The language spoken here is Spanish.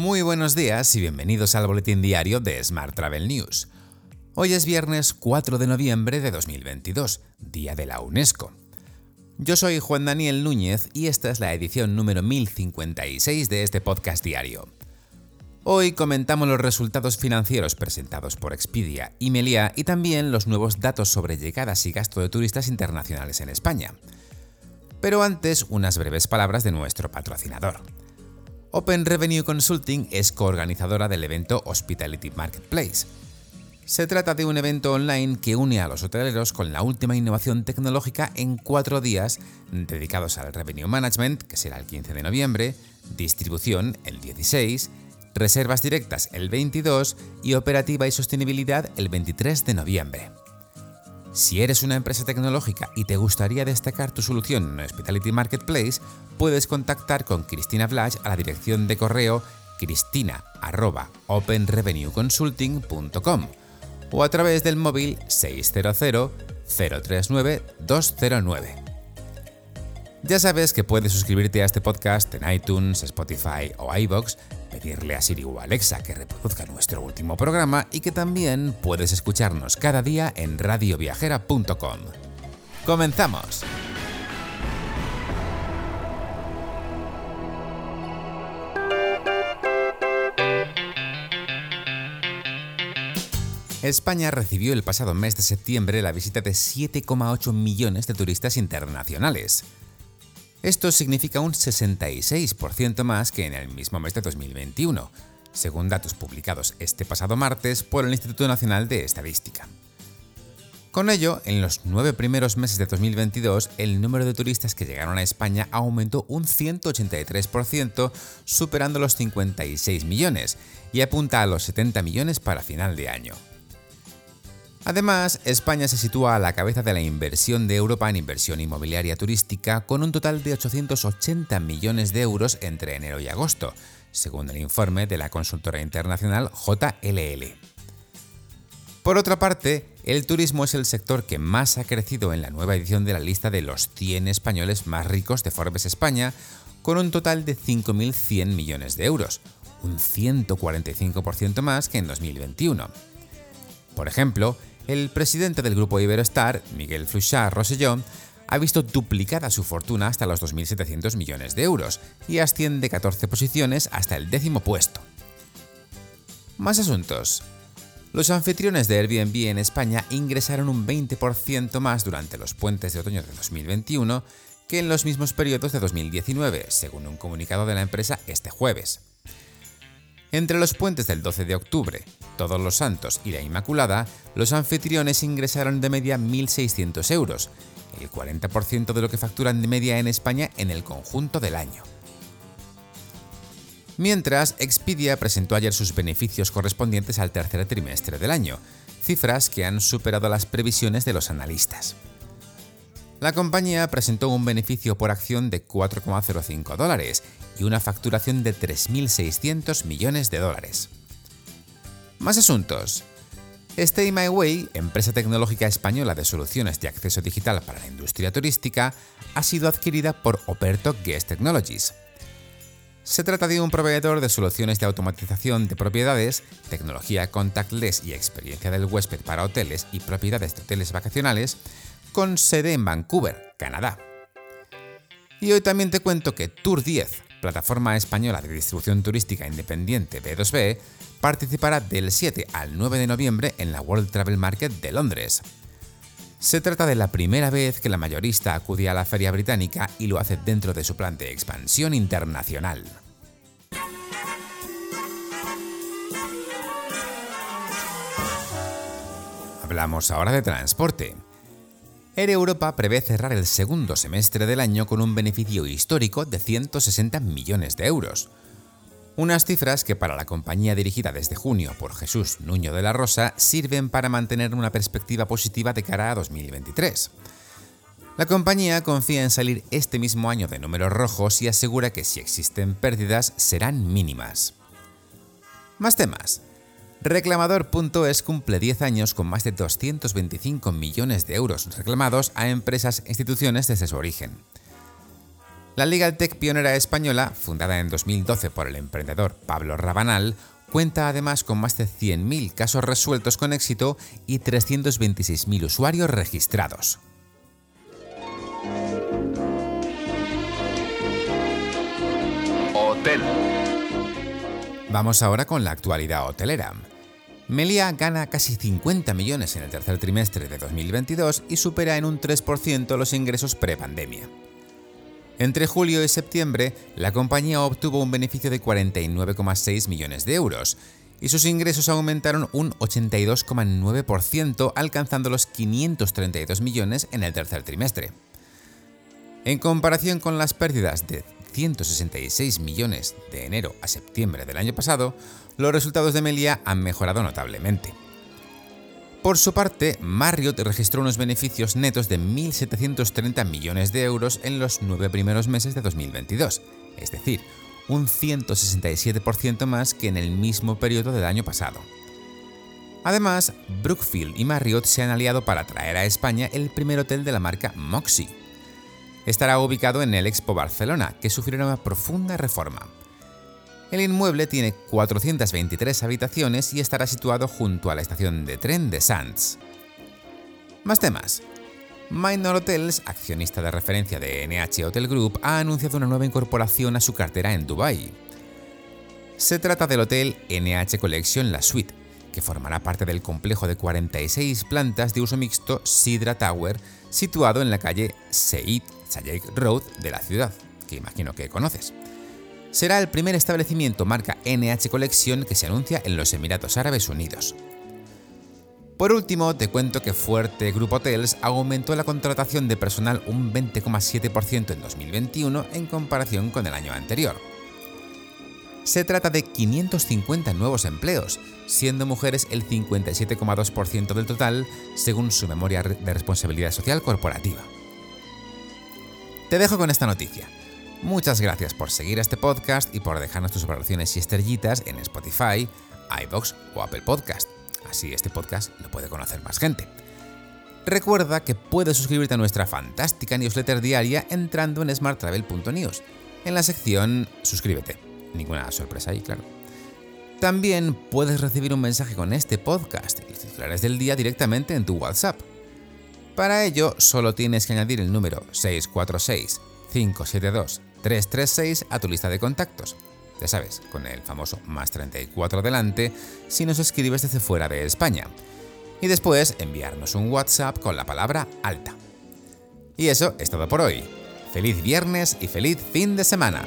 Muy buenos días y bienvenidos al boletín diario de Smart Travel News. Hoy es viernes 4 de noviembre de 2022, Día de la UNESCO. Yo soy Juan Daniel Núñez y esta es la edición número 1056 de este podcast diario. Hoy comentamos los resultados financieros presentados por Expedia y Melia y también los nuevos datos sobre llegadas y gasto de turistas internacionales en España. Pero antes, unas breves palabras de nuestro patrocinador. Open Revenue Consulting es coorganizadora del evento Hospitality Marketplace. Se trata de un evento online que une a los hoteleros con la última innovación tecnológica en cuatro días dedicados al Revenue Management, que será el 15 de noviembre, distribución el 16, reservas directas el 22 y operativa y sostenibilidad el 23 de noviembre. Si eres una empresa tecnológica y te gustaría destacar tu solución en Hospitality Marketplace, puedes contactar con Cristina Blash a la dirección de correo cristina.openrevenueconsulting.com o a través del móvil 600 039 209. Ya sabes que puedes suscribirte a este podcast en iTunes, Spotify o iBox, pedirle a Siri o Alexa que reproduzca nuestro último programa y que también puedes escucharnos cada día en radioviajera.com. ¡Comenzamos! España recibió el pasado mes de septiembre la visita de 7,8 millones de turistas internacionales. Esto significa un 66% más que en el mismo mes de 2021, según datos publicados este pasado martes por el Instituto Nacional de Estadística. Con ello, en los nueve primeros meses de 2022, el número de turistas que llegaron a España aumentó un 183%, superando los 56 millones, y apunta a los 70 millones para final de año. Además, España se sitúa a la cabeza de la inversión de Europa en inversión inmobiliaria turística con un total de 880 millones de euros entre enero y agosto, según el informe de la consultora internacional JLL. Por otra parte, el turismo es el sector que más ha crecido en la nueva edición de la lista de los 100 españoles más ricos de Forbes España, con un total de 5.100 millones de euros, un 145% más que en 2021. Por ejemplo, el presidente del grupo Iberostar, Miguel Fluchard Rosellón, ha visto duplicada su fortuna hasta los 2.700 millones de euros y asciende 14 posiciones hasta el décimo puesto. Más asuntos. Los anfitriones de Airbnb en España ingresaron un 20% más durante los puentes de otoño de 2021 que en los mismos periodos de 2019, según un comunicado de la empresa este jueves. Entre los puentes del 12 de octubre, Todos los Santos y la Inmaculada, los anfitriones ingresaron de media 1.600 euros, el 40% de lo que facturan de media en España en el conjunto del año. Mientras, Expedia presentó ayer sus beneficios correspondientes al tercer trimestre del año, cifras que han superado las previsiones de los analistas. La compañía presentó un beneficio por acción de 4,05 dólares y una facturación de 3.600 millones de dólares. Más asuntos. Stay My Way, empresa tecnológica española de soluciones de acceso digital para la industria turística, ha sido adquirida por Operto Guest Technologies. Se trata de un proveedor de soluciones de automatización de propiedades, tecnología contactless y experiencia del huésped para hoteles y propiedades de hoteles vacacionales, con sede en Vancouver, Canadá. Y hoy también te cuento que Tour 10, plataforma española de distribución turística independiente B2B, participará del 7 al 9 de noviembre en la World Travel Market de Londres. Se trata de la primera vez que la mayorista acude a la feria británica y lo hace dentro de su plan de expansión internacional. Hablamos ahora de transporte. Air Europa prevé cerrar el segundo semestre del año con un beneficio histórico de 160 millones de euros. Unas cifras que para la compañía dirigida desde junio por Jesús Nuño de la Rosa sirven para mantener una perspectiva positiva de cara a 2023. La compañía confía en salir este mismo año de números rojos y asegura que si existen pérdidas serán mínimas. Más temas. Reclamador.es cumple 10 años con más de 225 millones de euros reclamados a empresas e instituciones desde su origen. La Legal Tech pionera española, fundada en 2012 por el emprendedor Pablo Rabanal, cuenta además con más de 100.000 casos resueltos con éxito y 326.000 usuarios registrados. Hotel. Vamos ahora con la actualidad hotelera. Melia gana casi 50 millones en el tercer trimestre de 2022 y supera en un 3% los ingresos pre-pandemia. Entre julio y septiembre, la compañía obtuvo un beneficio de 49,6 millones de euros y sus ingresos aumentaron un 82,9%, alcanzando los 532 millones en el tercer trimestre. En comparación con las pérdidas de 166 millones de enero a septiembre del año pasado, los resultados de Melia han mejorado notablemente. Por su parte, Marriott registró unos beneficios netos de 1.730 millones de euros en los nueve primeros meses de 2022, es decir, un 167% más que en el mismo periodo del año pasado. Además, Brookfield y Marriott se han aliado para traer a España el primer hotel de la marca Moxie. Estará ubicado en el Expo Barcelona, que sufrirá una profunda reforma. El inmueble tiene 423 habitaciones y estará situado junto a la estación de tren de Sands. Más temas. Minor Hotels, accionista de referencia de NH Hotel Group, ha anunciado una nueva incorporación a su cartera en Dubái. Se trata del hotel NH Collection La Suite, que formará parte del complejo de 46 plantas de uso mixto Sidra Tower, situado en la calle Seid Sayek Road de la ciudad, que imagino que conoces será el primer establecimiento marca NH Collection que se anuncia en los Emiratos Árabes Unidos. Por último, te cuento que Fuerte Group Hotels aumentó la contratación de personal un 20,7% en 2021 en comparación con el año anterior. Se trata de 550 nuevos empleos, siendo mujeres el 57,2% del total, según su memoria de responsabilidad social corporativa. Te dejo con esta noticia. Muchas gracias por seguir este podcast y por dejarnos tus valoraciones y estrellitas en Spotify, iBox o Apple Podcast. Así este podcast lo puede conocer más gente. Recuerda que puedes suscribirte a nuestra fantástica newsletter diaria entrando en smarttravel.news, en la sección Suscríbete. Ninguna sorpresa ahí, claro. También puedes recibir un mensaje con este podcast y los titulares del día directamente en tu WhatsApp. Para ello, solo tienes que añadir el número 646 572 336 a tu lista de contactos. Ya sabes, con el famoso más 34 delante si nos escribes desde fuera de España. Y después enviarnos un WhatsApp con la palabra alta. Y eso es todo por hoy. Feliz viernes y feliz fin de semana.